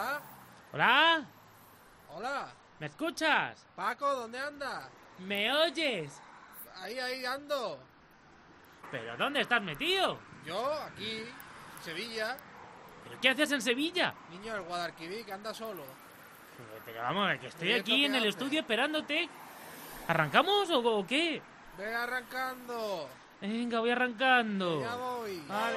¿Hola? ¿Hola? ¿Hola? ¿Me escuchas? Paco, ¿dónde anda? ¿Me oyes? Ahí, ahí ando. ¿Pero dónde estás metido? Yo, aquí, Sevilla. ¿Pero qué haces en Sevilla? Niño del Guadalquivir, que anda solo. Pero vamos, que estoy ¿Y esto aquí en el hace? estudio esperándote. ¿Arrancamos o, o qué? Ve arrancando. Venga, voy arrancando. Ya voy. Vale.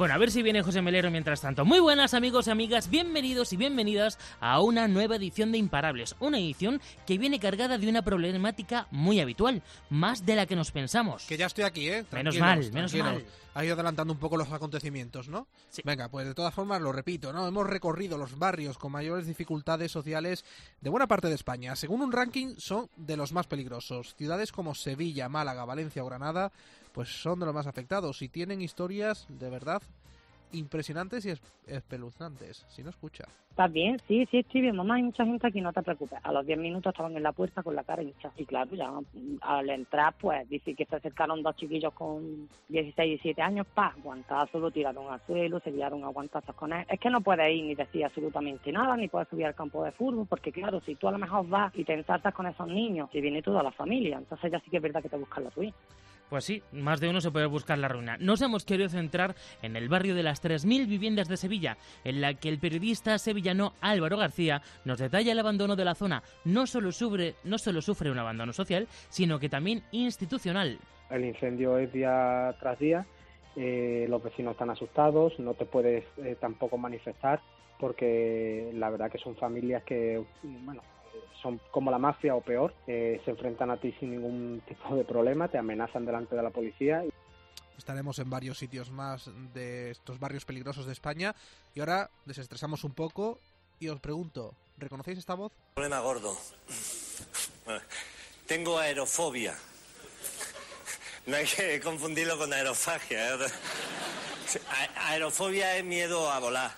Bueno, a ver si viene José Melero mientras tanto. Muy buenas amigos y amigas, bienvenidos y bienvenidas a una nueva edición de Imparables. Una edición que viene cargada de una problemática muy habitual, más de la que nos pensamos. Que ya estoy aquí, ¿eh? Menos mal, menos tranquilos. mal. Ha ido adelantando un poco los acontecimientos, ¿no? Sí. Venga, pues de todas formas lo repito, ¿no? Hemos recorrido los barrios con mayores dificultades sociales de buena parte de España. Según un ranking, son de los más peligrosos. Ciudades como Sevilla, Málaga, Valencia o Granada, pues son de los más afectados y tienen historias de verdad impresionantes y es- espeluznantes. Si no escucha. ¿Estás bien? Sí, sí, estoy bien. Mamá, hay mucha gente aquí, no te preocupes. A los 10 minutos estaban en la puerta con la cara hincha. Y claro, ya al entrar, pues dice que se acercaron dos chiquillos con 16, 17 años, pa, guantazo, lo tiraron al suelo, se liaron a guantazos con él. Es que no puedes ir ni decir absolutamente nada, ni puedes subir al campo de fútbol, porque claro, si tú a lo mejor vas y te ensartas con esos niños, si viene toda la familia, entonces ya sí que es verdad que te buscan la tuya. Pues sí, más de uno se puede buscar la ruina. Nos hemos querido centrar en el barrio de las 3.000 viviendas de Sevilla, en la que el periodista sevillano Álvaro García nos detalla el abandono de la zona. No solo sufre, no solo sufre un abandono social, sino que también institucional. El incendio es día tras día, eh, los vecinos están asustados, no te puedes eh, tampoco manifestar porque la verdad que son familias que, bueno, son como la mafia o peor, eh, se enfrentan a ti sin ningún tipo de problema, te amenazan delante de la policía Estaremos en varios sitios más de estos barrios peligrosos de España. Y ahora desestresamos un poco y os pregunto, ¿reconocéis esta voz? Problema gordo. Tengo aerofobia. No hay que confundirlo con aerofagia. ¿eh? A- Aerofobia es miedo a volar.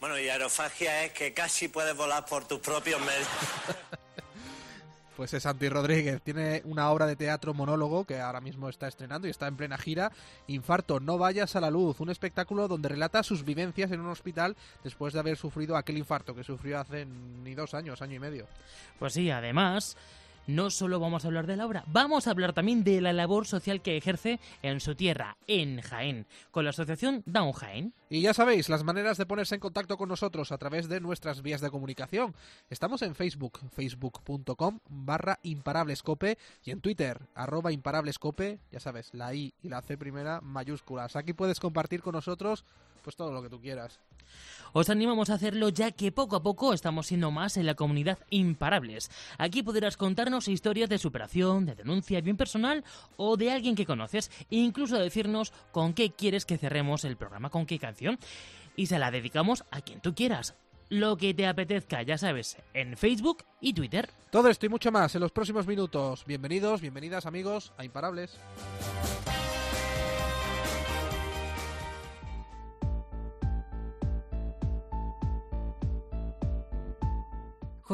Bueno, y aerofagia es que casi puedes volar por tus propios medios. Pues es Santi Rodríguez, tiene una obra de teatro monólogo que ahora mismo está estrenando y está en plena gira, Infarto, no vayas a la luz, un espectáculo donde relata sus vivencias en un hospital después de haber sufrido aquel infarto que sufrió hace ni dos años, año y medio. Pues sí, además, no solo vamos a hablar de la obra, vamos a hablar también de la labor social que ejerce en su tierra, en Jaén, con la asociación Down Jaén. Y ya sabéis, las maneras de ponerse en contacto con nosotros a través de nuestras vías de comunicación. Estamos en Facebook, facebook.com barra imparablescope y en Twitter, arroba imparablescope, ya sabes, la I y la C primera mayúsculas. Aquí puedes compartir con nosotros pues todo lo que tú quieras. Os animamos a hacerlo ya que poco a poco estamos siendo más en la comunidad Imparables. Aquí podrás contarnos historias de superación, de denuncia bien personal o de alguien que conoces e incluso decirnos con qué quieres que cerremos el programa, con qué canción y se la dedicamos a quien tú quieras. Lo que te apetezca, ya sabes, en Facebook y Twitter. Todo esto y mucho más en los próximos minutos. Bienvenidos, bienvenidas amigos a Imparables.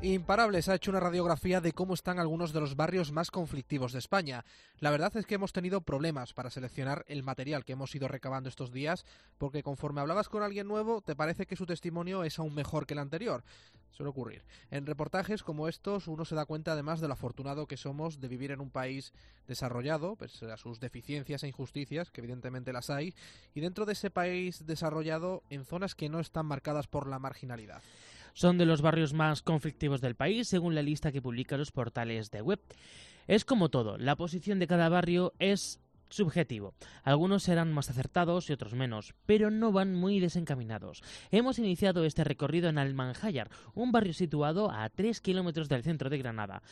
Imparables ha hecho una radiografía de cómo están algunos de los barrios más conflictivos de España. La verdad es que hemos tenido problemas para seleccionar el material que hemos ido recabando estos días, porque conforme hablabas con alguien nuevo, te parece que su testimonio es aún mejor que el anterior. Suele ocurrir. En reportajes como estos, uno se da cuenta además de lo afortunado que somos de vivir en un país desarrollado, pese a sus deficiencias e injusticias, que evidentemente las hay, y dentro de ese país desarrollado en zonas que no están marcadas por la marginalidad. Son de los barrios más conflictivos del país, según la lista que publican los portales de web. Es como todo, la posición de cada barrio es subjetivo. Algunos serán más acertados y otros menos, pero no van muy desencaminados. Hemos iniciado este recorrido en Almanjayar, un barrio situado a 3 kilómetros del centro de Granada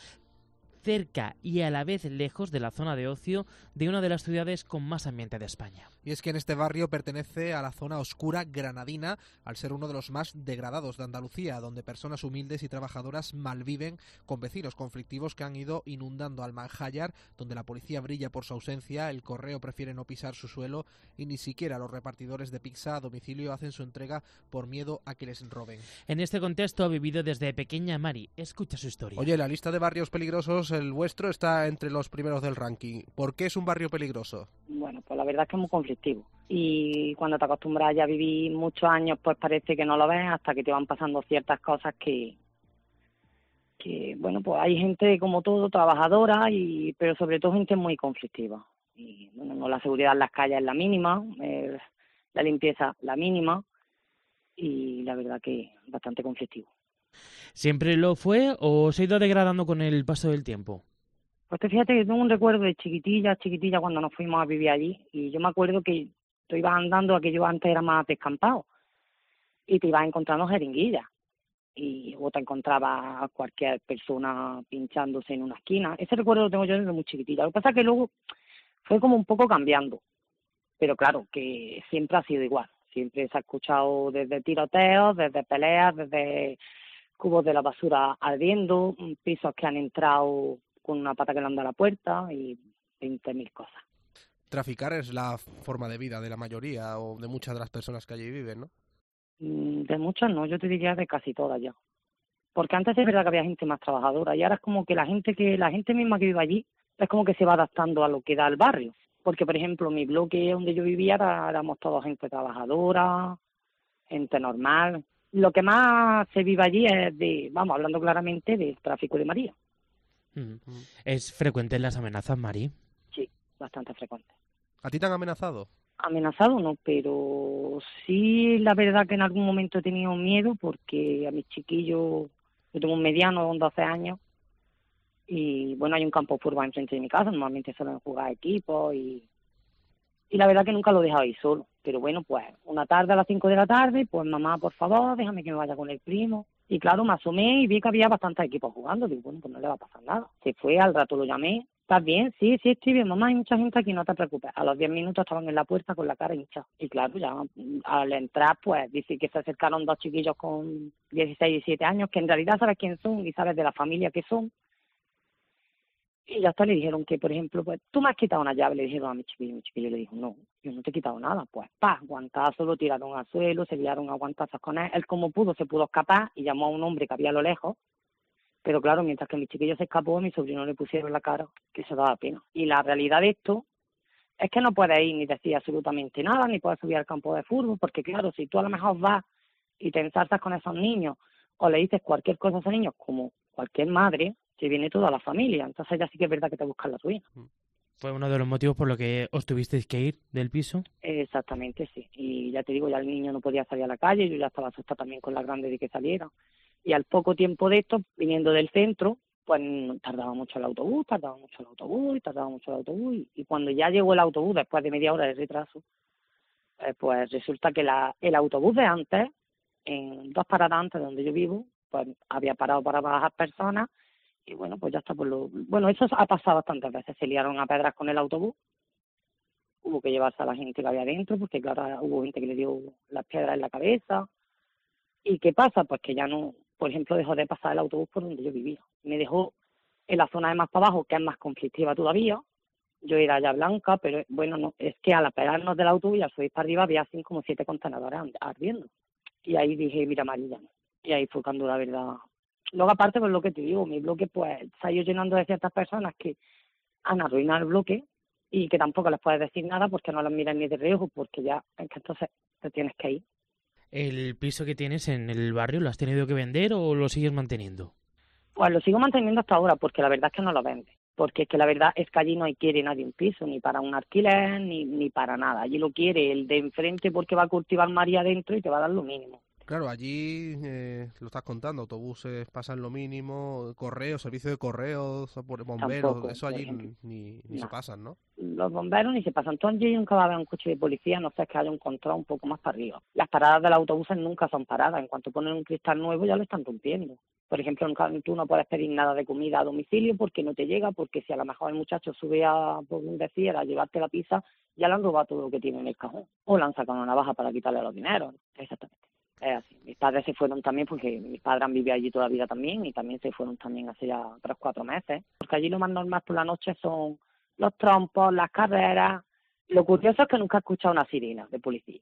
cerca y a la vez lejos de la zona de ocio de una de las ciudades con más ambiente de España. Y es que en este barrio pertenece a la zona oscura granadina, al ser uno de los más degradados de Andalucía, donde personas humildes y trabajadoras malviven con vecinos conflictivos que han ido inundando al Manjayar, donde la policía brilla por su ausencia, el correo prefiere no pisar su suelo y ni siquiera los repartidores de pizza a domicilio hacen su entrega por miedo a que les roben. En este contexto ha vivido desde pequeña Mari. Escucha su historia. Oye, la lista de barrios peligrosos, el vuestro está entre los primeros del ranking. ¿Por qué es un barrio peligroso? Bueno, pues la verdad es que es muy conflictivo. Y cuando te acostumbras ya a vivir muchos años, pues parece que no lo ves hasta que te van pasando ciertas cosas que, que bueno, pues hay gente como todo, trabajadora, y pero sobre todo gente muy conflictiva. Y bueno, no la seguridad en las calles es la mínima, eh, la limpieza la mínima, y la verdad que bastante conflictivo. ¿Siempre lo fue o se ha ido degradando con el paso del tiempo? Pues te fíjate que tengo un recuerdo de chiquitilla, chiquitilla cuando nos fuimos a vivir allí y yo me acuerdo que tú ibas andando, aquello antes era más descampado y te ibas encontrando jeringuillas y o te encontraba a cualquier persona pinchándose en una esquina. Ese recuerdo lo tengo yo desde muy chiquitilla. Lo que pasa es que luego fue como un poco cambiando, pero claro, que siempre ha sido igual. Siempre se ha escuchado desde tiroteos, desde peleas, desde cubos de la basura ardiendo, pisos que han entrado con una pata que le anda a la puerta y 20.000 cosas. Traficar es la forma de vida de la mayoría o de muchas de las personas que allí viven, ¿no? Mm, De muchas no, yo te diría de casi todas ya. Porque antes es verdad que había gente más trabajadora y ahora es como que la gente que la gente misma que vive allí es como que se va adaptando a lo que da el barrio. Porque, por ejemplo, mi bloque donde yo vivía era- éramos todos gente trabajadora, gente normal. Lo que más se vive allí es de, vamos, hablando claramente del tráfico de María. ¿Es frecuente las amenazas, Mari? Sí, bastante frecuente. ¿A ti te han amenazado? amenazado no, pero sí la verdad que en algún momento he tenido miedo porque a mis chiquillos, yo tengo un mediano de 12 años y bueno, hay un campo de fútbol enfrente de mi casa, normalmente suelen jugar equipos y, y la verdad que nunca lo dejado ahí solo, pero bueno, pues una tarde a las 5 de la tarde, pues mamá, por favor, déjame que me vaya con el primo. Y claro, me asomé y vi que había bastantes equipos jugando. Digo, bueno, pues no le va a pasar nada. Se fue, al rato lo llamé. ¿Estás bien? Sí, sí, estoy bien, mamá. Hay mucha gente aquí, no te preocupes. A los 10 minutos estaban en la puerta con la cara hinchada. Y claro, ya al entrar, pues dice que se acercaron dos chiquillos con 16 y 17 años, que en realidad sabes quién son y sabes de la familia que son. Y ya hasta le dijeron que, por ejemplo, pues tú me has quitado una llave, le dijeron a mi chiquillo. Mi chiquillo le dijo, no, yo no te he quitado nada. Pues, pa, guantazo, lo tiraron al suelo, se liaron a guantazos con él. Él como pudo, se pudo escapar y llamó a un hombre que había a lo lejos. Pero claro, mientras que mi chiquillo se escapó, mi sobrino le pusieron la cara, que se daba pena. Y la realidad de esto es que no puedes ir ni decir absolutamente nada, ni puedes subir al campo de fútbol, porque claro, si tú a lo mejor vas y te ensartas con esos niños o le dices cualquier cosa a esos niños, como cualquier madre, se viene toda la familia. Entonces ya sí que es verdad que te buscan la ruina. ¿Fue uno de los motivos por los que os tuvisteis que ir del piso? Exactamente, sí. Y ya te digo, ya el niño no podía salir a la calle, yo ya estaba asustada también con la grande de que saliera. Y al poco tiempo de esto, viniendo del centro, pues tardaba mucho el autobús, tardaba mucho el autobús, tardaba mucho el autobús. Y, y cuando ya llegó el autobús, después de media hora de retraso, eh, pues resulta que la, el autobús de antes, en dos paradas antes de donde yo vivo, pues había parado para bajar personas y bueno, pues ya está por lo... Bueno, eso ha pasado bastantes veces, se liaron a pedras con el autobús, hubo que llevarse a la gente que había dentro, porque claro, hubo gente que le dio las piedras en la cabeza. ¿Y qué pasa? Pues que ya no, por ejemplo, dejó de pasar el autobús por donde yo vivía. Me dejó en la zona de más para abajo, que es más conflictiva todavía. Yo era ya blanca, pero bueno, no, es que al pegarnos del autobús y al subir para arriba había así como siete contenedores ardiendo. Y ahí dije, mira, no. y ahí fue cuando la verdad. Luego, aparte, pues lo que te digo, mi bloque pues se ha ido llenando de ciertas personas que han arruinado el bloque y que tampoco les puedes decir nada porque no las miran ni de riesgo, porque ya es que entonces te tienes que ir. ¿El piso que tienes en el barrio lo has tenido que vender o lo sigues manteniendo? Pues lo sigo manteniendo hasta ahora porque la verdad es que no lo vende. Porque es que la verdad es que allí no quiere nadie un piso, ni para un alquiler, ni, ni para nada. Allí lo quiere el de enfrente porque va a cultivar María adentro y te va a dar lo mínimo. Claro, allí eh, lo estás contando, autobuses pasan lo mínimo, correos, servicio de correos, bomberos, Tampoco, eso allí ni, ni se No. pasan, ¿no? Los bomberos ni se pasan. Tú allí nunca va a ver un coche de policía, no sé que haya un control un poco más para arriba. Las paradas del autobús nunca son paradas. En cuanto ponen un cristal nuevo ya lo están rompiendo. Por ejemplo, nunca- tú no puedes pedir nada de comida a domicilio porque no te llega, porque si a lo mejor el muchacho sube a, por decir, a llevarte la pizza, ya le han robado todo lo que tiene en el cajón. O le han sacado una navaja para quitarle los dineros. Exactamente. Es así. Mis padres se fueron también porque mis padres han vivido allí toda la vida también y también se fueron también hace ya tres, cuatro meses. Porque allí lo más normal por la noche son los trompos, las carreras. Lo curioso es que nunca he escuchado una sirena de policía.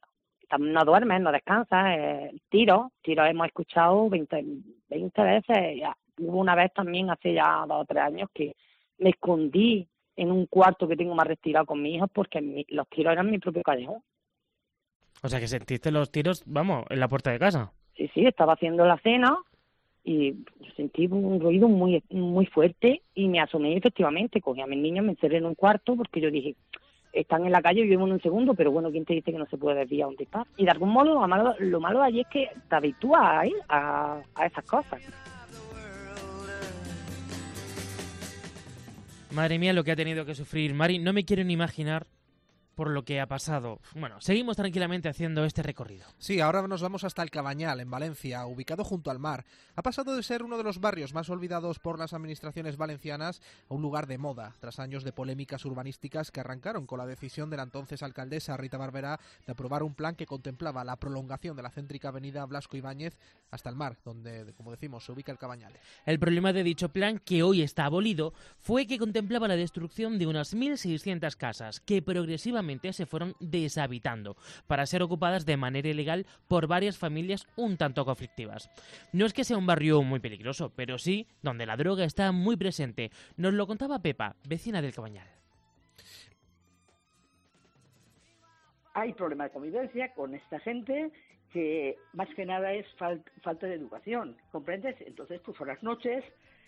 No duermes, no descansas, eh, tiros, tiros hemos escuchado 20, 20 veces. Hubo una vez también hace ya dos o tres años que me escondí en un cuarto que tengo más retirado con mi hijo porque mi- los tiros eran mi propio callejón. O sea que sentiste los tiros, vamos, en la puerta de casa. Sí, sí, estaba haciendo la cena y sentí un ruido muy muy fuerte y me asomé y efectivamente, cogí a mis niños, me encerré en un cuarto porque yo dije, están en la calle, vivo en un segundo, pero bueno, ¿quién te dice que no se puede desviar un disparo? Y de algún modo, lo malo, lo malo de allí es que te habitúas a, ir a, a esas cosas. Madre mía, lo que ha tenido que sufrir Mari. No me quiero ni imaginar por lo que ha pasado. Bueno, seguimos tranquilamente haciendo este recorrido. Sí, ahora nos vamos hasta el Cabañal, en Valencia, ubicado junto al mar. Ha pasado de ser uno de los barrios más olvidados por las administraciones valencianas a un lugar de moda, tras años de polémicas urbanísticas que arrancaron con la decisión de la entonces alcaldesa Rita Barberá de aprobar un plan que contemplaba la prolongación de la céntrica avenida Blasco Ibáñez hasta el mar, donde, como decimos, se ubica el Cabañal. El problema de dicho plan, que hoy está abolido, fue que contemplaba la destrucción de unas 1.600 casas que progresivamente se fueron deshabitando para ser ocupadas de manera ilegal por varias familias un tanto conflictivas. No es que sea un barrio muy peligroso, pero sí donde la droga está muy presente. Nos lo contaba Pepa, vecina del Cabañal. hay problemas de convivencia con esta gente que más que nada es fal- falta de educación, ¿comprendes? Entonces, pues por las noches,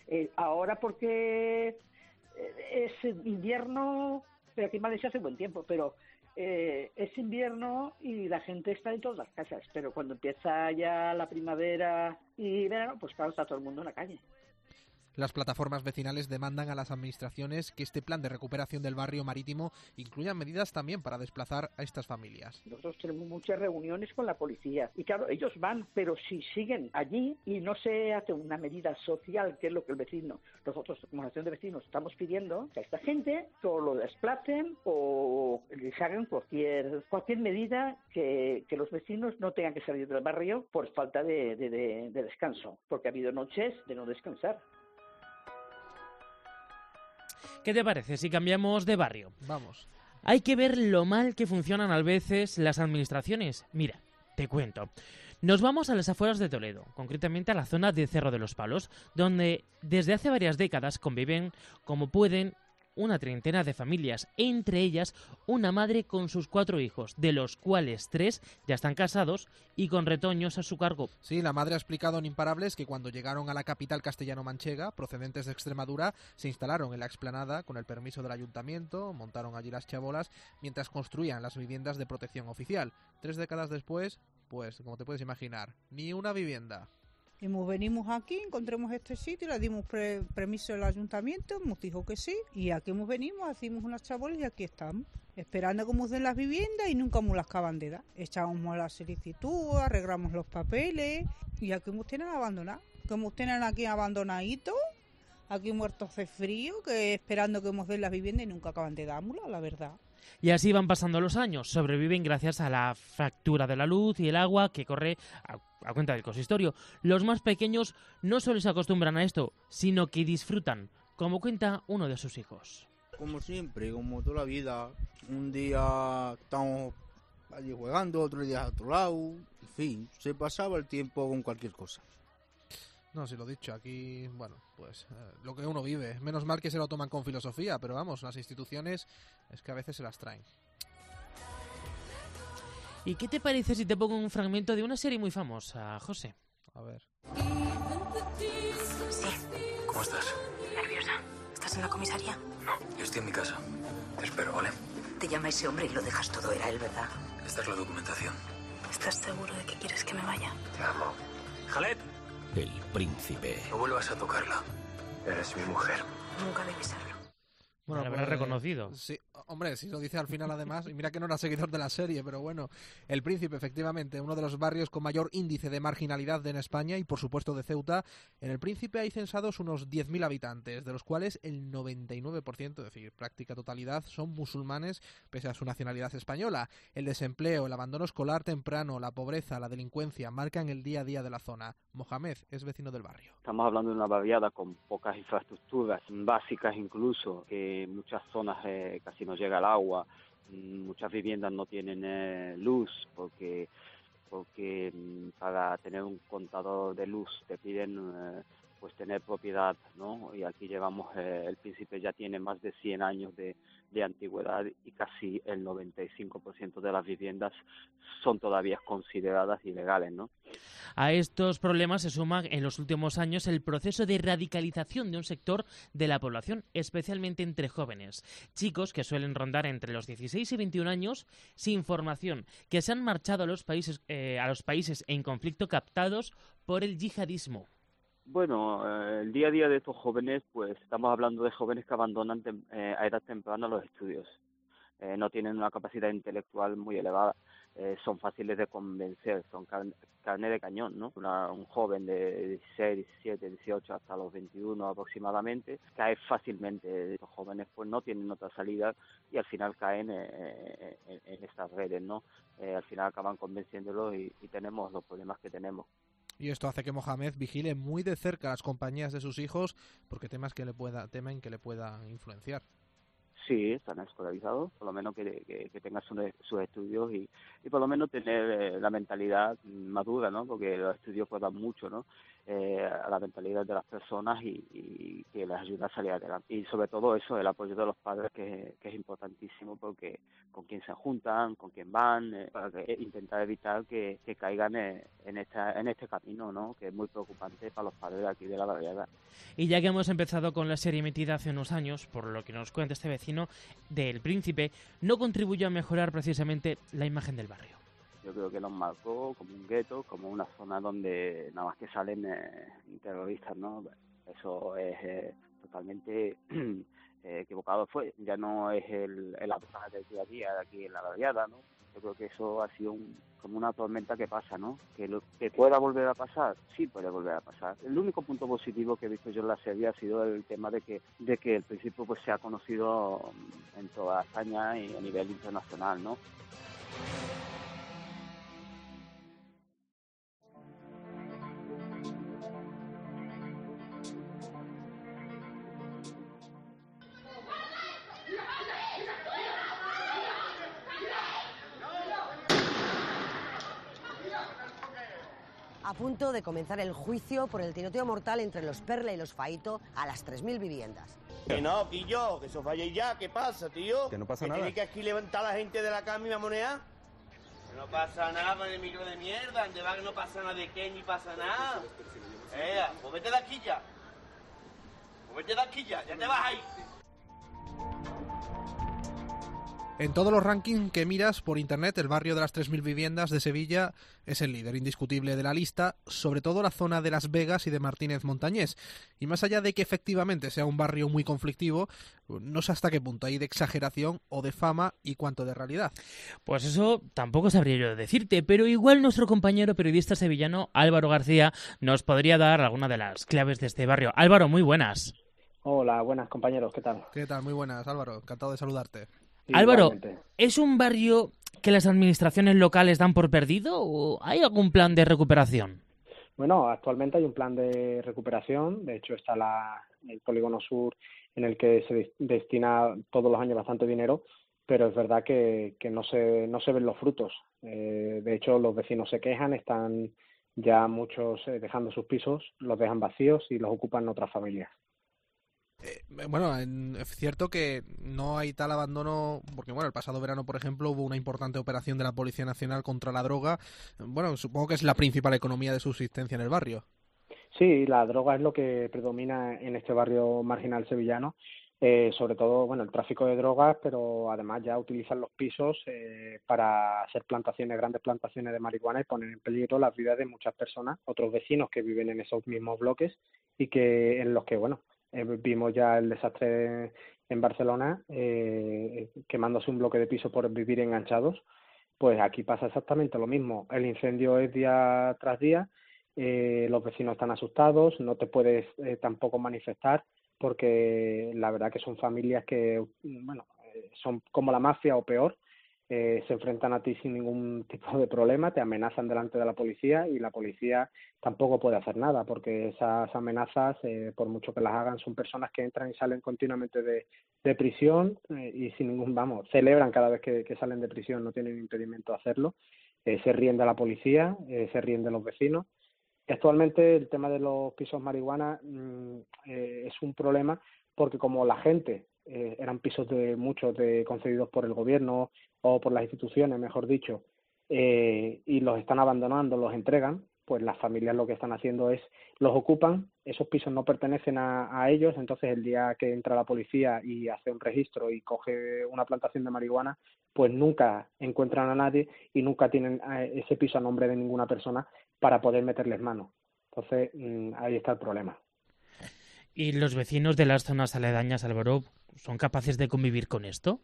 eh, ahora porque eh, es invierno, pero aquí en Valencia hace buen tiempo, pero eh, es invierno y la gente está en todas las casas, pero cuando empieza ya la primavera y verano, pues claro, está todo el mundo en la calle. Las plataformas vecinales demandan a las administraciones que este plan de recuperación del barrio marítimo incluya medidas también para desplazar a estas familias. Nosotros tenemos muchas reuniones con la policía y claro, ellos van, pero si siguen allí y no se hace una medida social, que es lo que el vecino, nosotros como asociación de vecinos estamos pidiendo, que a esta gente o lo desplacen o les hagan cualquier cualquier medida que, que los vecinos no tengan que salir del barrio por falta de- de descanso, porque ha habido noches de no descansar. ¿Qué te parece si cambiamos de barrio? Vamos. Hay que ver lo mal que funcionan a veces las administraciones. Mira, te cuento. Nos vamos a las afueras de Toledo, concretamente a la zona de Cerro de los Palos, donde desde hace varias décadas conviven como pueden una treintena de familias, entre ellas una madre con sus cuatro hijos, de los cuales tres ya están casados y con retoños a su cargo. Sí, la madre ha explicado en Imparables que cuando llegaron a la capital castellano-manchega, procedentes de Extremadura, se instalaron en la explanada con el permiso del ayuntamiento, montaron allí las chabolas, mientras construían las viviendas de protección oficial. Tres décadas después, pues, como te puedes imaginar, ni una vivienda. Y nos venimos aquí, encontramos este sitio, le dimos pre- permiso al ayuntamiento, nos dijo que sí, y aquí hemos venido, hacemos unas chabolas y aquí estamos, esperando que nos den las viviendas y nunca nos las acaban de dar. Echamos la solicitud, arreglamos los papeles y aquí nos tienen abandonados. Que nos tienen aquí abandonaditos, aquí muertos de frío, que esperando que nos den las viviendas y nunca acaban de dárnoslas, la verdad. Y así van pasando los años. Sobreviven gracias a la factura de la luz y el agua que corre a, a cuenta del consistorio. Los más pequeños no solo se acostumbran a esto, sino que disfrutan, como cuenta uno de sus hijos. Como siempre, como toda la vida. Un día estamos allí jugando, otro día a otro lado. En fin, se pasaba el tiempo con cualquier cosa. No, si lo he dicho, aquí, bueno, pues eh, lo que uno vive. Menos mal que se lo toman con filosofía, pero vamos, las instituciones es que a veces se las traen. ¿Y qué te parece si te pongo un fragmento de una serie muy famosa, José? A ver. ¿Cómo estás? Nerviosa. ¿Estás en la comisaría? No, yo estoy en mi casa. Te espero, ¿vale? Te llama ese hombre y lo dejas todo. Era él, ¿verdad? Esta es la documentación. ¿Estás seguro de que quieres que me vaya? Te amo. Jalet, El príncipe. no vuelvas a tocarla. Eres mi mujer. Nunca debí serlo. Bueno, habrás reconocido. Sí, Hombre, si lo dice al final además, y mira que no era seguidor de la serie, pero bueno, El Príncipe, efectivamente, uno de los barrios con mayor índice de marginalidad en España y por supuesto de Ceuta. En El Príncipe hay censados unos 10.000 habitantes, de los cuales el 99%, es decir, práctica totalidad, son musulmanes pese a su nacionalidad española. El desempleo, el abandono escolar temprano, la pobreza, la delincuencia marcan el día a día de la zona. Mohamed es vecino del barrio. Estamos hablando de una barriada con pocas infraestructuras básicas incluso, que en muchas zonas eh, casi no llega el agua, mm, muchas viviendas no tienen eh, luz porque porque mm, para tener un contador de luz te piden eh, pues tener propiedad, ¿no? Y aquí llevamos, eh, el príncipe ya tiene más de 100 años de, antigüedad y casi el 95% de las viviendas son todavía consideradas ilegales, ¿no? A estos problemas se suma en los últimos años el proceso de radicalización de un sector de la población, especialmente entre jóvenes, chicos que suelen rondar entre los 16 y 21 años sin formación, que se han marchado a los países, eh, a los países en conflicto captados por el yihadismo. Bueno, eh, el día a día de estos jóvenes, pues estamos hablando de jóvenes que abandonan eh, a edad temprana los estudios. Eh, no tienen una capacidad intelectual muy elevada. Eh, son fáciles de convencer, son car- carne de cañón, ¿no? Una- un joven de 16, 17, 18 hasta los 21 aproximadamente cae fácilmente. Estos jóvenes pues no tienen otra salida y al final caen en, en estas redes, ¿no? Al final acaban convenciéndolos y, y tenemos los problemas que tenemos. Y esto hace que Mohamed vigile muy de cerca las compañías de sus hijos porque temas que le pueda, temen que le puedan influenciar. Sí, están escolarizados, por lo menos que, que, que sus, sus estudios y, y por lo menos tener eh, la mentalidad madura, ¿no? Porque los estudios pues dan mucho, ¿no? Eh, a la mentalidad de las personas y, y que les ayuda a salir adelante. Y sobre todo eso, el apoyo de los padres que, es importantísimo porque con quién se juntan, con quién van, eh, para que, intentar evitar que, caigan eh, en, esta, en este camino, ¿no? Que es muy preocupante para los padres de aquí de la barriada. Y ya que hemos empezado con la serie emitida hace unos años, por lo que nos cuenta este vecino del Príncipe, no contribuyó a mejorar precisamente la imagen del barrio. Yo creo que nos marcó como un gueto, como una zona donde nada más que salen eh, terroristas, ¿no? Eso es eh, totalmente eh, equivocado. Fue ya no es el, el hablar del día a día de aquí en la barriada, ¿no? Yo creo que eso ha sido un, como una tormenta que pasa, ¿no? Que, lo, que pueda volver a pasar, sí puede volver a pasar. El único punto positivo que he visto yo en la serie ha sido el tema de que de que el principio pues se ha conocido en toda España y a nivel internacional, ¿no? Punto de comenzar el juicio por el tiroteo mortal entre los Perla y los Faito a las 3.000 viviendas. Que no, Quillo, que eso falle ya, ¿qué pasa, tío? Que no pasa ¿Que nada. tiene que aquí levantar a la gente de la cama y mamonear? Que no pasa nada con el micro de mierda, ¿dónde va que no pasa nada de qué ni pasa nada? Eh, pues vete de aquí ya. Pues vete de aquí ya, ya te vas ahí. En todos los rankings que miras por internet, el barrio de las 3.000 viviendas de Sevilla es el líder indiscutible de la lista, sobre todo la zona de Las Vegas y de Martínez Montañés. Y más allá de que efectivamente sea un barrio muy conflictivo, no sé hasta qué punto hay de exageración o de fama y cuánto de realidad. Pues eso tampoco sabría yo decirte, pero igual nuestro compañero periodista sevillano Álvaro García nos podría dar alguna de las claves de este barrio. Álvaro, muy buenas. Hola, buenas compañeros, ¿qué tal? ¿Qué tal? Muy buenas, Álvaro. Encantado de saludarte. Álvaro. ¿es un barrio que las administraciones locales dan por perdido o hay algún plan de recuperación? Bueno, actualmente hay un plan de recuperación, de hecho está la, el polígono sur en el que se des- destina todos los años bastante dinero, pero es verdad que, que no, se, no se ven los frutos. Eh, de hecho, los vecinos se quejan, están ya muchos eh, dejando sus pisos, los dejan vacíos y los ocupan otras familias. Eh, Bueno, en- es cierto que no hay tal abandono, porque bueno, el pasado verano, por ejemplo, hubo una importante operación de la Policía Nacional contra la droga. Bueno, supongo que es la principal economía de subsistencia en el barrio. Sí, la droga es lo que predomina en este barrio marginal sevillano, eh, sobre todo, bueno, el tráfico de drogas, pero además ya utilizan los pisos eh, para hacer plantaciones, grandes plantaciones de marihuana y poner en peligro las vidas de muchas personas, otros vecinos que viven en esos mismos bloques y que en los que, bueno, eh, vimos ya el desastre en Barcelona, eh, quemándose un bloque de piso por vivir enganchados, pues aquí pasa exactamente lo mismo. El incendio es día tras día, eh, los vecinos están asustados, no te puedes eh, tampoco manifestar porque la verdad que son familias que, bueno, son como la mafia o peor, eh, se enfrentan a ti sin ningún tipo de problema, te amenazan delante de la policía y la policía tampoco puede hacer nada porque esas amenazas, eh, por mucho que las hagan, son personas que entran y salen continuamente de, de prisión eh, y sin ningún, vamos, celebran cada vez que, que salen de prisión, no tienen impedimento de hacerlo, eh, se ríen de la policía, eh, se ríen de los vecinos. Actualmente el tema de los pisos marihuana mm, es un problema porque como la gente eh, eran pisos de muchos de concedidos por el gobierno o por las instituciones, mejor dicho, eh, y los están abandonando, los entregan, pues las familias lo que están haciendo es los ocupan, esos pisos no pertenecen a, a ellos, entonces el día que entra la policía y hace un registro y coge una plantación de marihuana, pues nunca encuentran a nadie y nunca tienen eh, ese piso a nombre de ninguna persona para poder meterles mano. Entonces mm, ahí está el problema. ¿Y los vecinos de las zonas aledañas, Álvaro, son capaces de convivir con esto?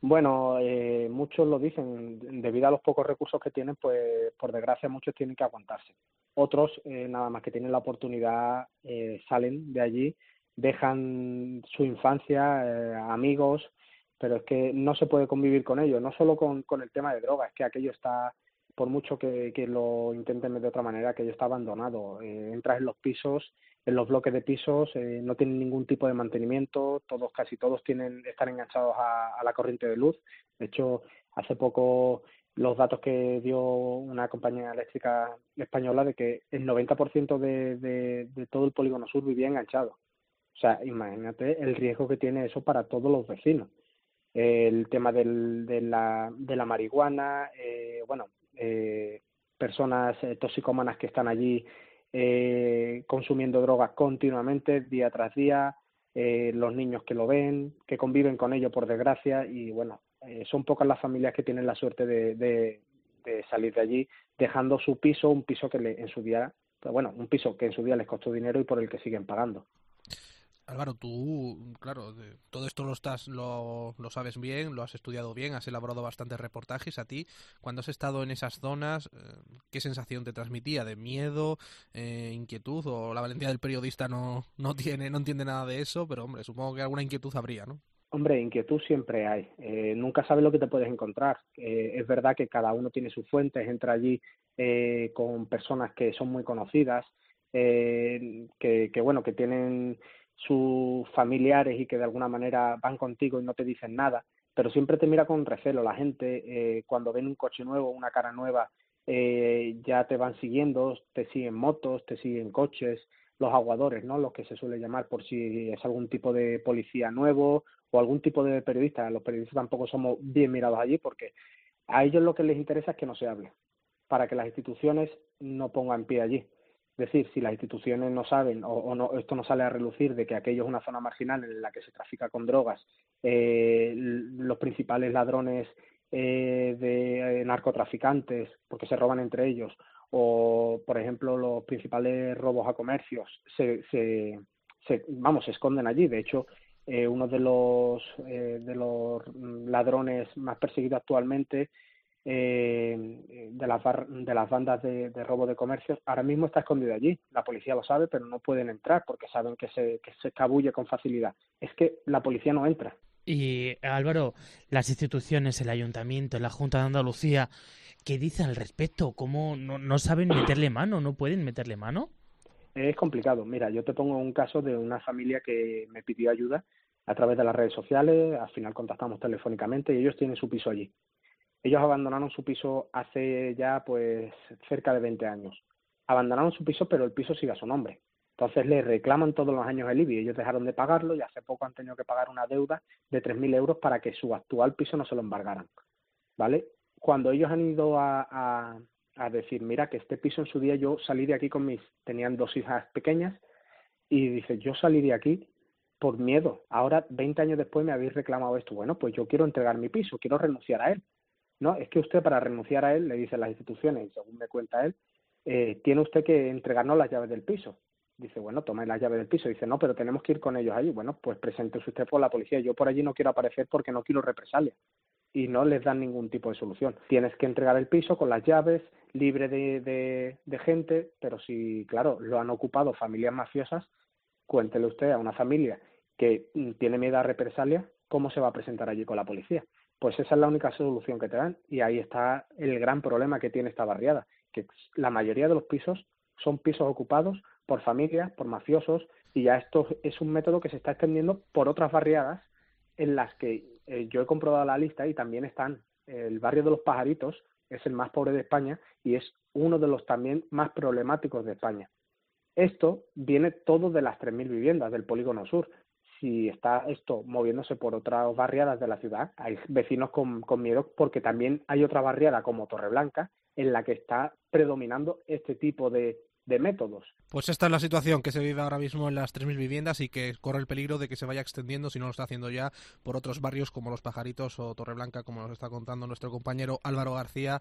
Bueno, eh, muchos lo dicen, debido a los pocos recursos que tienen, pues por desgracia muchos tienen que aguantarse. Otros, eh, nada más que tienen la oportunidad, eh, salen de allí, dejan su infancia, eh, amigos, pero es que no se puede convivir con ellos, no solo con, el tema de drogas, es que aquello está, por mucho que, que lo intenten de otra manera, aquello está abandonado. Eh, entras en los pisos, en los bloques de pisos, eh, no tienen ningún tipo de mantenimiento, todos, casi todos tienen, están enganchados a, la corriente de luz. De hecho, hace poco los datos que dio una compañía eléctrica española de que el 90% de, de, de todo el polígono sur vivía enganchado. O sea, imagínate el riesgo que tiene eso para todos los vecinos. El tema del, de, la, de la marihuana, eh, bueno, eh, personas eh, toxicómanas que están allí eh, consumiendo drogas continuamente, día tras día, eh, los niños que lo ven, que conviven con ello por desgracia y bueno, eh, son pocas las familias que tienen la suerte de, de, de salir de allí dejando su piso, un piso que le, en su día, pues bueno, un piso que en su día les costó dinero y por el que siguen pagando. Álvaro, tú, claro, todo esto lo estás, lo, lo sabes bien, lo has estudiado bien, has elaborado bastantes reportajes. A ti, cuando has estado en esas zonas, eh, ¿qué sensación te transmitía? ¿De miedo, eh, inquietud o la valentía del periodista no, no tiene, no entiende nada de eso? Pero hombre, supongo que alguna inquietud habría, ¿no? Hombre, inquietud siempre hay. Eh, nunca sabes lo que te puedes encontrar. Eh, es verdad que cada uno tiene sus fuentes, entra allí con personas que son muy conocidas, que, que bueno, que tienen sus familiares y que de alguna manera van contigo y no te dicen nada, pero siempre te mira con recelo. La gente eh, cuando ven un coche nuevo, una cara nueva, eh, ya te van siguiendo, te siguen motos, te siguen coches, los aguadores, ¿no? Los que se suele llamar por si es algún tipo de policía nuevo o algún tipo de periodista. Los periodistas tampoco somos bien mirados allí porque a ellos lo que les interesa es que no se hable, para que las instituciones no pongan pie allí. Es decir, si las instituciones no saben o, no, esto no sale a relucir de que aquello es una zona marginal en la que se trafica con drogas, eh, los principales ladrones eh, de eh, narcotraficantes, porque se roban entre ellos, o por ejemplo los principales robos a comercios, se, se, vamos, se esconden allí. De hecho, eh, uno de los eh, de los ladrones más perseguidos actualmente eh, de las bar- de las bandas de, de robo de comercios ahora mismo está escondido allí la policía lo sabe pero no pueden entrar porque saben que se que se escabulle con facilidad es que la policía no entra Y Álvaro, las instituciones, el ayuntamiento, la Junta de Andalucía, ¿qué dicen al respecto? ¿Cómo no, no saben meterle mano? ¿No pueden meterle mano? Es complicado. Mira, yo te pongo un caso de una familia que me pidió ayuda a través de las redes sociales. Al final contactamos telefónicamente y ellos tienen su piso allí. Ellos abandonaron su piso hace ya pues cerca de 20 años. Abandonaron su piso, pero el piso sigue a su nombre. Entonces le reclaman todos los años el IBI. Ellos dejaron de pagarlo y hace poco han tenido que pagar una deuda de 3.000 euros para que su actual piso no se lo embargaran. ¿Vale? Cuando ellos han ido a, a, a decir, mira, que este piso en su día yo salí de aquí con mis, tenían dos hijas pequeñas, y dice, yo salí de aquí por miedo. Ahora, 20 años después, me habéis reclamado esto. Bueno, pues yo quiero entregar mi piso, quiero renunciar a él. No, es que usted para renunciar a él, le dicen las instituciones, y según me cuenta él, eh, tiene usted que entregarnos las llaves del piso. dice, bueno, tome la llave del piso. Dice, no, pero tenemos que ir con ellos allí. Bueno, pues preséntese usted por la policía. Yo por allí no quiero aparecer porque no quiero represalia. Y no les dan ningún tipo de solución. Tienes que entregar el piso con las llaves, libre de, de, de gente, pero si, claro, lo han ocupado familias mafiosas, cuéntele usted a una familia que tiene miedo a represalia, ¿cómo se va a presentar allí con la policía? Pues esa es la única solución que te dan y ahí está el gran problema que tiene esta barriada, que la mayoría de los pisos son pisos ocupados por familias, por mafiosos y ya esto es un método que se está extendiendo por otras barriadas en las que eh, yo he comprobado la lista y también están el barrio de los pajaritos es el más pobre de España y es uno de los también más problemáticos de España. Esto viene todo de las 3.000 viviendas del polígono sur. Si está esto moviéndose por otras barriadas de la ciudad, hay vecinos con, con miedo porque también hay otra barriada como Torreblanca en la que está predominando este tipo de, de métodos. Pues esta es la situación que se vive ahora mismo en las 3.000 viviendas y que corre el peligro de que se vaya extendiendo, si no lo está haciendo ya, por otros barrios como Los Pajaritos o Torreblanca, como nos está contando nuestro compañero Álvaro García,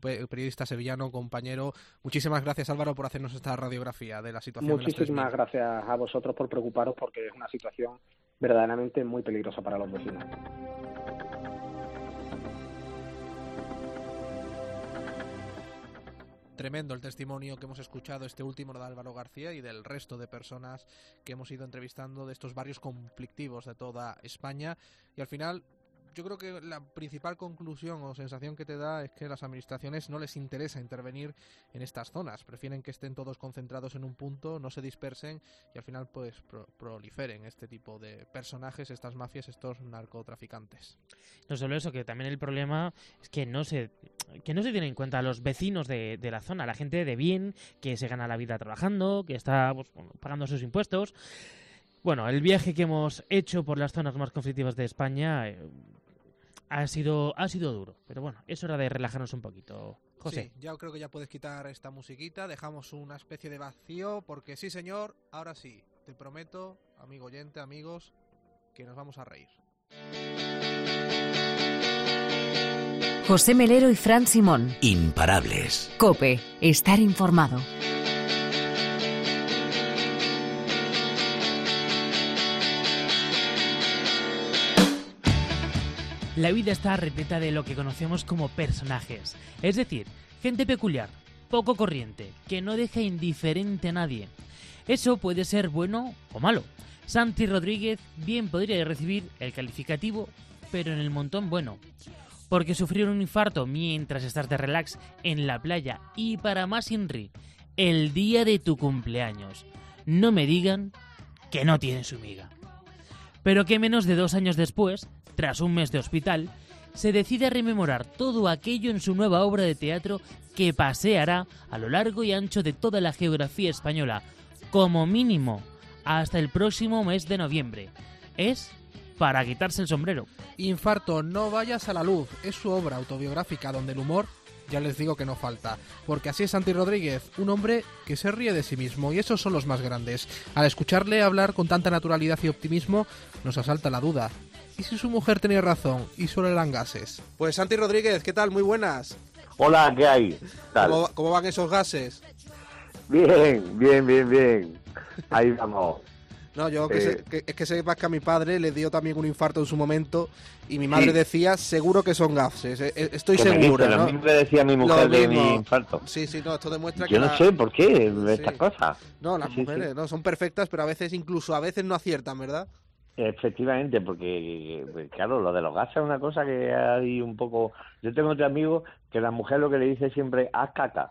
periodista sevillano, compañero. Muchísimas gracias Álvaro por hacernos esta radiografía de la situación. Muchísimas gracias a vosotros por preocuparos porque es una situación verdaderamente muy peligrosa para los vecinos. Tremendo el testimonio que hemos escuchado, este último de Álvaro García y del resto de personas que hemos ido entrevistando de estos barrios conflictivos de toda España. Y al final yo creo que la principal conclusión o sensación que te da es que las administraciones no les interesa intervenir en estas zonas, prefieren que estén todos concentrados en un punto, no se dispersen y al final pues proliferen este tipo de personajes, estas mafias, estos narcotraficantes. No solo eso, que también el problema es que no se que no se tienen en cuenta los vecinos de, la zona, la gente de bien, que se gana la vida trabajando, que está pues, pagando sus impuestos. Bueno, el viaje que hemos hecho por las zonas más conflictivas de España eh, ha sido, ha sido duro. Pero bueno, es hora de relajarnos un poquito. José. Sí, ya creo que ya puedes quitar esta musiquita. Dejamos una especie de vacío. Porque sí, señor, ahora sí. Te prometo, amigo oyente, amigos, que nos vamos a reír. José Melero y Fran Simón. Imparables. Cope, estar informado. La vida está repleta de lo que conocemos como personajes, es decir, gente peculiar, poco corriente, que no deja indiferente a nadie. Eso puede ser bueno o malo. Santi Rodríguez bien podría recibir el calificativo, pero en el montón bueno. Porque sufrir un infarto mientras estás de relax en la playa y para más Inri, el día de tu cumpleaños. No me digan que no tiene su miga. Pero que menos de dos años después tras un mes de hospital, se decide a rememorar todo aquello en su nueva obra de teatro que paseará a lo largo y ancho de toda la geografía española, como mínimo hasta el próximo mes de noviembre. Es para quitarse el sombrero. Infarto, no vayas a la luz. Es su obra autobiográfica donde el humor ya les digo que no falta. Porque así es Santi Rodríguez, un hombre que se ríe de sí mismo y esos son los más grandes. Al escucharle hablar con tanta naturalidad y optimismo, nos asalta la duda. ¿Y si su mujer tenía razón y solo eran gases? Pues Santi Rodríguez, ¿qué tal? Muy buenas. Hola, ¿qué hay? ¿Cómo, van esos gases? Bien, bien, bien, bien. Ahí vamos. No, yo que, eh. que, es que sepas que a mi padre le dio también un infarto en su momento y mi madre decía, seguro que son gases, eh, eh, estoy seguro. ¿no? Lo mismo que decía mi mujer de mi infarto. Sí, sí, no, esto demuestra yo que... Yo no sé por qué estas cosas. No, las mujeres no son perfectas, pero a veces incluso a veces no aciertan, ¿verdad? Efectivamente, porque pues, claro, lo de los gases es una cosa que hay un poco... Yo tengo otro amigo que la mujer lo que le dice siempre, haz caca.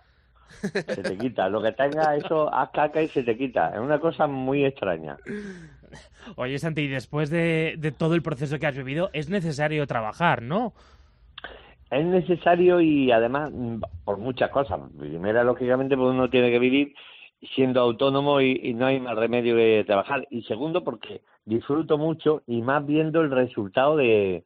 Se te quita. Lo que tenga eso, haz caca y se te quita. Es una cosa muy extraña. Oye, Santi, después de, de todo el proceso que has vivido, es necesario trabajar, ¿no? Es necesario y además por muchas cosas. Primero, lógicamente, pues uno tiene que vivir siendo autónomo y, no hay más remedio que trabajar. Y segundo, porque disfruto mucho y más viendo el resultado de,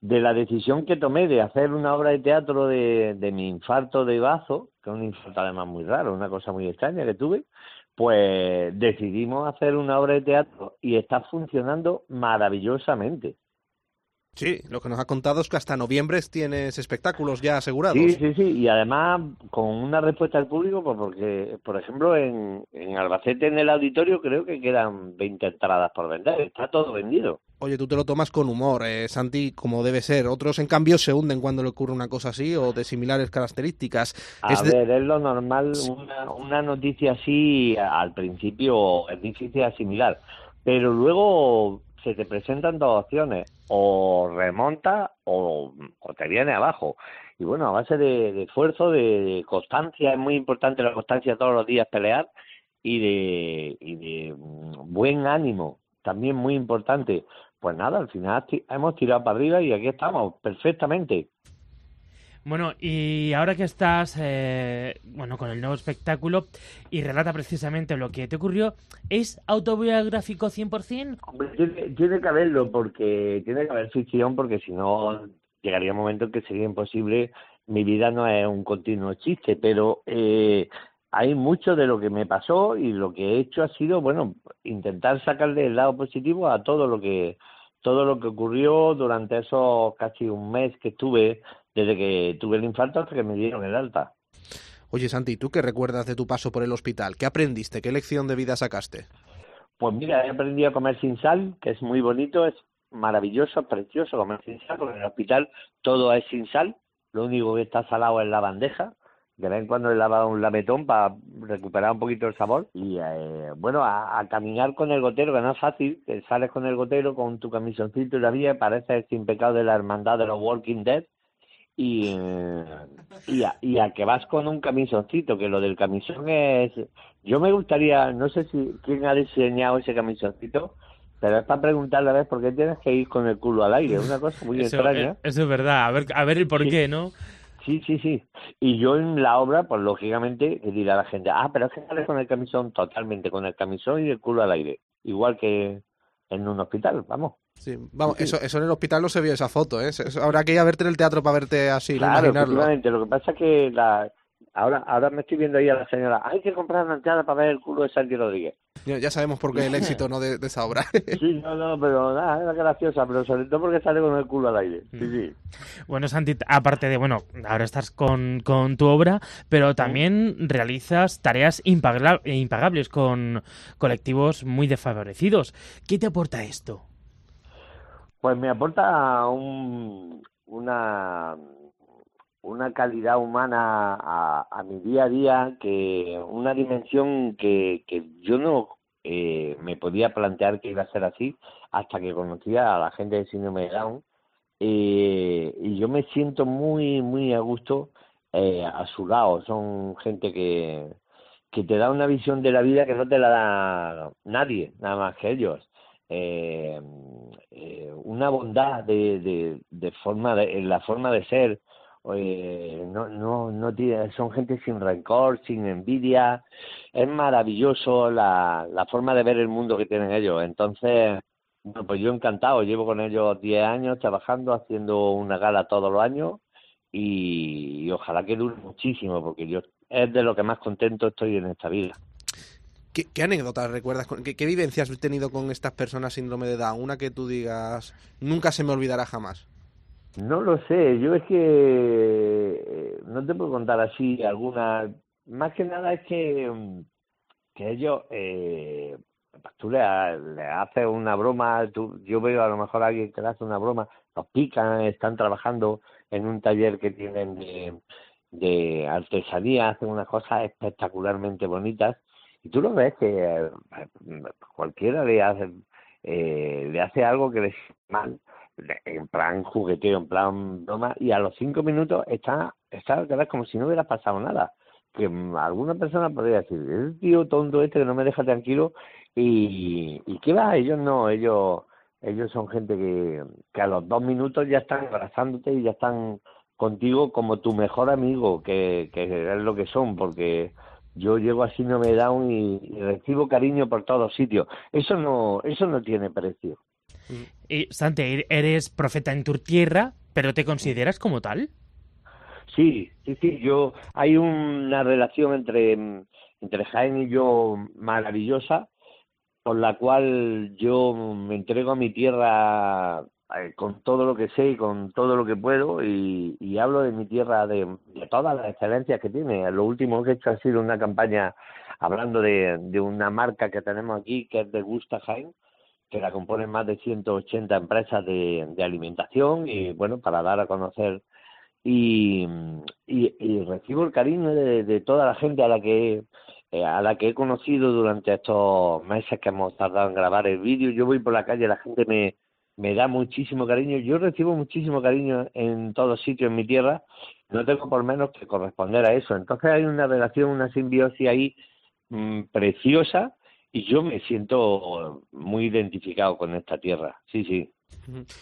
de la decisión que tomé de hacer una obra de teatro de, de mi infarto de bazo, que es un infarto además muy raro, una cosa muy extraña que tuve, pues decidimos hacer una obra de teatro y está funcionando maravillosamente. Sí, lo que nos ha contado es que hasta noviembre tienes espectáculos ya asegurados. Sí, sí, sí, y además con una respuesta del público, pues porque, por ejemplo, en, en Albacete, en el auditorio, creo que quedan 20 entradas por vender, está todo vendido. Oye, tú te lo tomas con humor, eh, Santi, como debe ser. Otros, en cambio, se hunden cuando le ocurre una cosa así o de similares características. A Es de- ver, es lo normal, una, una noticia así al principio es difícil asimilar, pero luego se te presentan dos opciones, o remonta o, te viene abajo. Y bueno, a base de, esfuerzo, de, de constancia, es muy importante la constancia todos los días pelear y de, y de mm, buen ánimo, también muy importante. Pues nada, al final hemos tirado para arriba y aquí estamos, perfectamente. Bueno, y ahora que estás eh, bueno con el nuevo espectáculo y relata precisamente lo que te ocurrió, ¿es autobiográfico 100%? Hombre, tiene, que haberlo, porque tiene que haber ficción, porque si no llegaría un momento en que sería imposible. Mi vida no es un continuo chiste, pero eh, hay mucho de lo que me pasó y lo que he hecho ha sido, bueno, intentar sacarle el lado positivo a todo lo que todo lo que ocurrió durante esos casi un mes que estuve desde que tuve el infarto hasta que me dieron el alta. Oye, Santi, ¿tú qué recuerdas de tu paso por el hospital? ¿Qué aprendiste? ¿Qué lección de vida sacaste? Pues mira, he aprendido a comer sin sal, que es muy bonito, es maravilloso, es precioso comer sin sal, porque en el hospital todo es sin sal, lo único que está salado es la bandeja, de vez en cuando le lava un lametón para recuperar un poquito el sabor y eh, bueno, a, a caminar con el gotero, que no es fácil, que sales con el gotero, con tu camisoncito y la vía, parece sin pecado de la hermandad de los Walking Dead y, y, a, y a que vas con un camisoncito, que lo del camisón es... Yo me gustaría, no sé si quién ha diseñado ese camisoncito, pero es para preguntarle a ver por qué tienes que ir con el culo al aire, una cosa muy Eso, extraña. eso es verdad, a ver, a ver el por qué, ¿no? Sí, sí, sí. Y yo en la obra, pues lógicamente, dirá la gente, ah, pero es que sales con el camisón, totalmente, con el camisón y el culo al aire. Igual que en un hospital, vamos. Sí, vamos, Eso, eso en el hospital no se vio esa foto, ¿eh? Eso- habrá que ir a verte en el teatro para verte así, no Claro, imaginarlo. efectivamente. Lo que pasa es que la... ahora, ahora me estoy viendo ahí a la señora, hay que comprar una entrada para ver el culo de Santi Rodríguez. Ya, ya sabemos por qué el éxito no de, de esa obra. Sí, no, no, pero nada, era graciosa, pero sobre todo porque sale con el culo al aire. Sí, sí. Bueno, Santi, aparte de, bueno, ahora estás con, con tu obra, pero también realizas tareas impagla- impagables con colectivos muy desfavorecidos. ¿Qué te aporta esto? Pues me aporta un, una, una calidad humana a, a mi día a día, que una dimensión que, que yo no eh, me podía plantear que iba a ser así hasta que conocía a la gente de síndrome de Down. Eh, y yo me siento muy, muy a gusto eh, a su lado. Son gente que, que te da una visión de la vida que no te la da nadie, nada más que ellos. Eh, eh, una bondad de, de, de forma de, en la forma de ser. Eh, no no no tiene, son gente sin rencor sin envidia. Es maravilloso la, la forma de ver el mundo que tienen ellos. Entonces pues yo encantado. Llevo con ellos 10 años trabajando haciendo una gala todos los años y, y ojalá que dure muchísimo porque yo es de lo que más contento estoy en esta vida ¿Qué, anécdotas recuerdas? ¿Qué, qué vivencias has tenido con estas personas síndrome de Down? Una que tú digas, nunca se me olvidará jamás. No lo sé, yo es que eh, no te puedo contar así alguna. Más que nada es que, mm, ellos, eh, tú le, le haces una broma, tú, yo veo a lo mejor a alguien que le hace una broma, los pican, están trabajando en un taller que tienen de artesanía, hacen unas cosas espectacularmente bonitas y tú lo ves que eh, cualquiera le hace, eh, le hace algo que le mal en plan jugueteo, en plan broma, y a los cinco minutos está, está como si no hubiera pasado nada. Que mm, alguna persona podría decir, el tío tonto este que no me deja tranquilo, y, y qué va, ellos no, ellos, ellos son gente que, que a los dos minutos ya están abrazándote y ya están contigo como tu mejor amigo, que, que es lo que son, porque yo llego así no me down y, y recibo cariño por todos sitios. Eso no, eso no tiene precio. Y, Santi, er- eres profeta en tu tierra, pero ¿te consideras como tal? Sí, sí, sí, yo hay una relación entre mm, entre Jaén y yo maravillosa por la cual yo me entrego a mi tierra con todo lo que sé y con todo lo que puedo y, hablo de mi tierra, de, de todas las excelencias que tiene. Lo último que he hecho ha sido una campaña hablando de, una marca que tenemos aquí que es de Gusta Jaén, que la componen más de 180 empresas de, alimentación y bueno, para dar a conocer y, y, y recibo el cariño de, de toda la gente a la que eh, a la que he conocido durante estos meses que hemos tardado en grabar el vídeo. Yo voy por la calle, la gente me, me da muchísimo cariño. Yo recibo muchísimo cariño en todos sitios en mi tierra. No tengo por menos que corresponder a eso. Entonces hay una relación, una simbiosis ahí mm, preciosa y yo me siento muy identificado con esta tierra. Sí, sí.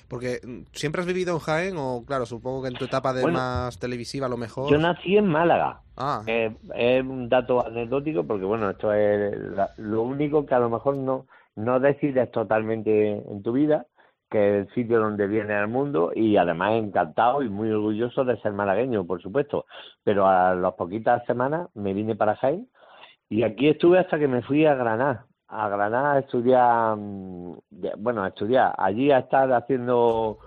Porque mm, siempre has vivido en Jaén o claro, supongo que en tu etapa de Bueno, más televisiva a lo mejor. Yo nací en Málaga. Ah. Eh, es un dato anecdótico porque, bueno, esto es la- lo único que a lo mejor no, no decides totalmente en tu vida, que es el sitio donde vienes al mundo y además encantado y muy orgulloso de ser malagueño, por supuesto. Pero a las poquitas semanas me vine para Jaén y aquí estuve hasta que me fui a Granada. A Granada a estudiar, mm, bueno, a estudiar, allí a estar haciendo,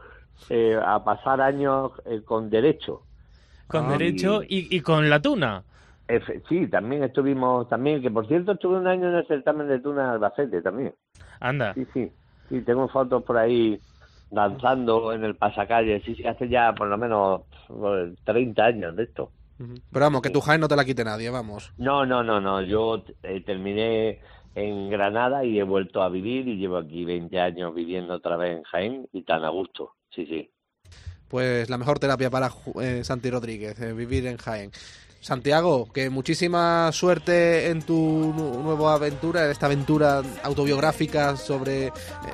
eh, a pasar años eh, con derecho. Con Ah, derecho y, y con la tuna. Sí, también estuvimos, también, que por cierto estuve un año en el certamen de Tuna Albacete también. Anda. Sí, sí, sí, tengo fotos por ahí danzando en el pasacalle, sí, sí, hace ya por lo menos pues, 30 años de esto. Pero vamos, que tu Jaén no te la quite nadie, vamos. No, no, no, no, yo eh, terminé en Granada y he vuelto a vivir y llevo aquí 20 años viviendo otra vez en Jaén y tan a gusto, sí, sí. Pues la mejor terapia para eh, Santi Rodríguez, eh, vivir en Jaén. Santiago, que muchísima suerte en tu nu- nueva aventura, en esta aventura autobiográfica sobre eh,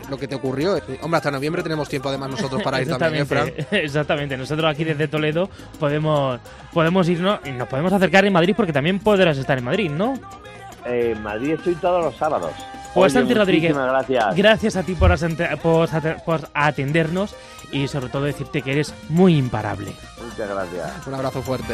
lo que te ocurrió. Hombre, hasta noviembre tenemos tiempo además nosotros para ir también, ¿eh, Fran? Exactamente. Nosotros aquí desde Toledo podemos, podemos irnos y nos podemos acercar en Madrid porque también podrás estar en Madrid, ¿no? Eh, en Madrid estoy todos los sábados. Pues Oye, Santi Rodríguez, muchísimas gracias. gracias a ti por, por por atendernos y sobre todo decirte que eres muy imparable. Muchas gracias. Un abrazo fuerte.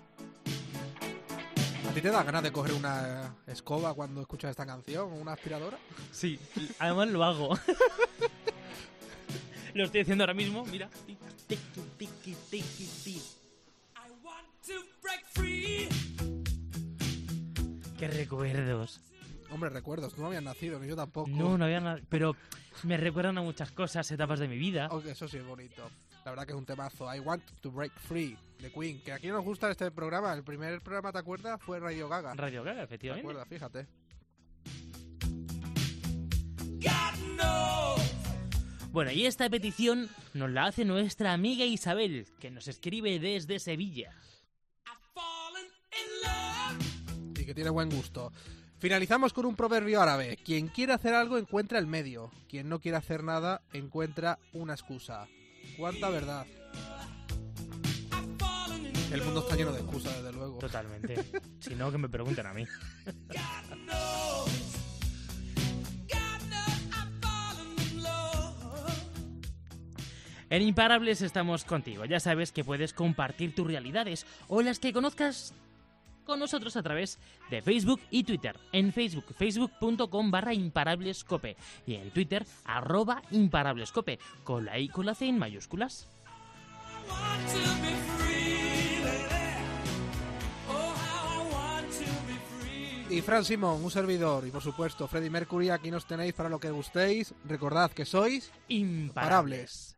¿A ti te da ganas de coger una escoba cuando escuchas esta canción o una aspiradora? Sí, además lo hago. lo estoy haciendo ahora mismo, mira. Qué recuerdos. Hombre, recuerdos, tú no habías nacido, ni yo tampoco. No, no había nada. Pero me recuerdan a muchas cosas, etapas de mi vida. Oh, eso sí es bonito. La verdad que es un temazo. I Want to Break Free de Queen. Que aquí nos gusta este programa. El primer programa, ¿te acuerdas? Fue Radio Gaga. Radio Gaga, ¿Te efectivamente. acuerdas? Fíjate. Bueno, y esta petición nos la hace nuestra amiga Isabel, que nos escribe desde Sevilla. Y que tiene buen gusto. Finalizamos con un proverbio árabe. Quien quiere hacer algo encuentra el medio. Quien no quiere hacer nada encuentra una excusa. ¿Cuánta verdad? El mundo está lleno de excusas, desde luego. Totalmente. si no, que me pregunten a mí. En Imparables estamos contigo. Ya sabes que puedes compartir tus realidades o las que conozcas con nosotros a través de Facebook y Twitter. En Facebook, facebook.com barra imparablescope. Y en Twitter, arroba imparablescope. Con la I y con la C en mayúsculas. Y Fran Simón, un servidor. Y por supuesto, Freddy Mercury, aquí nos tenéis para lo que gustéis. Recordad que sois imparables.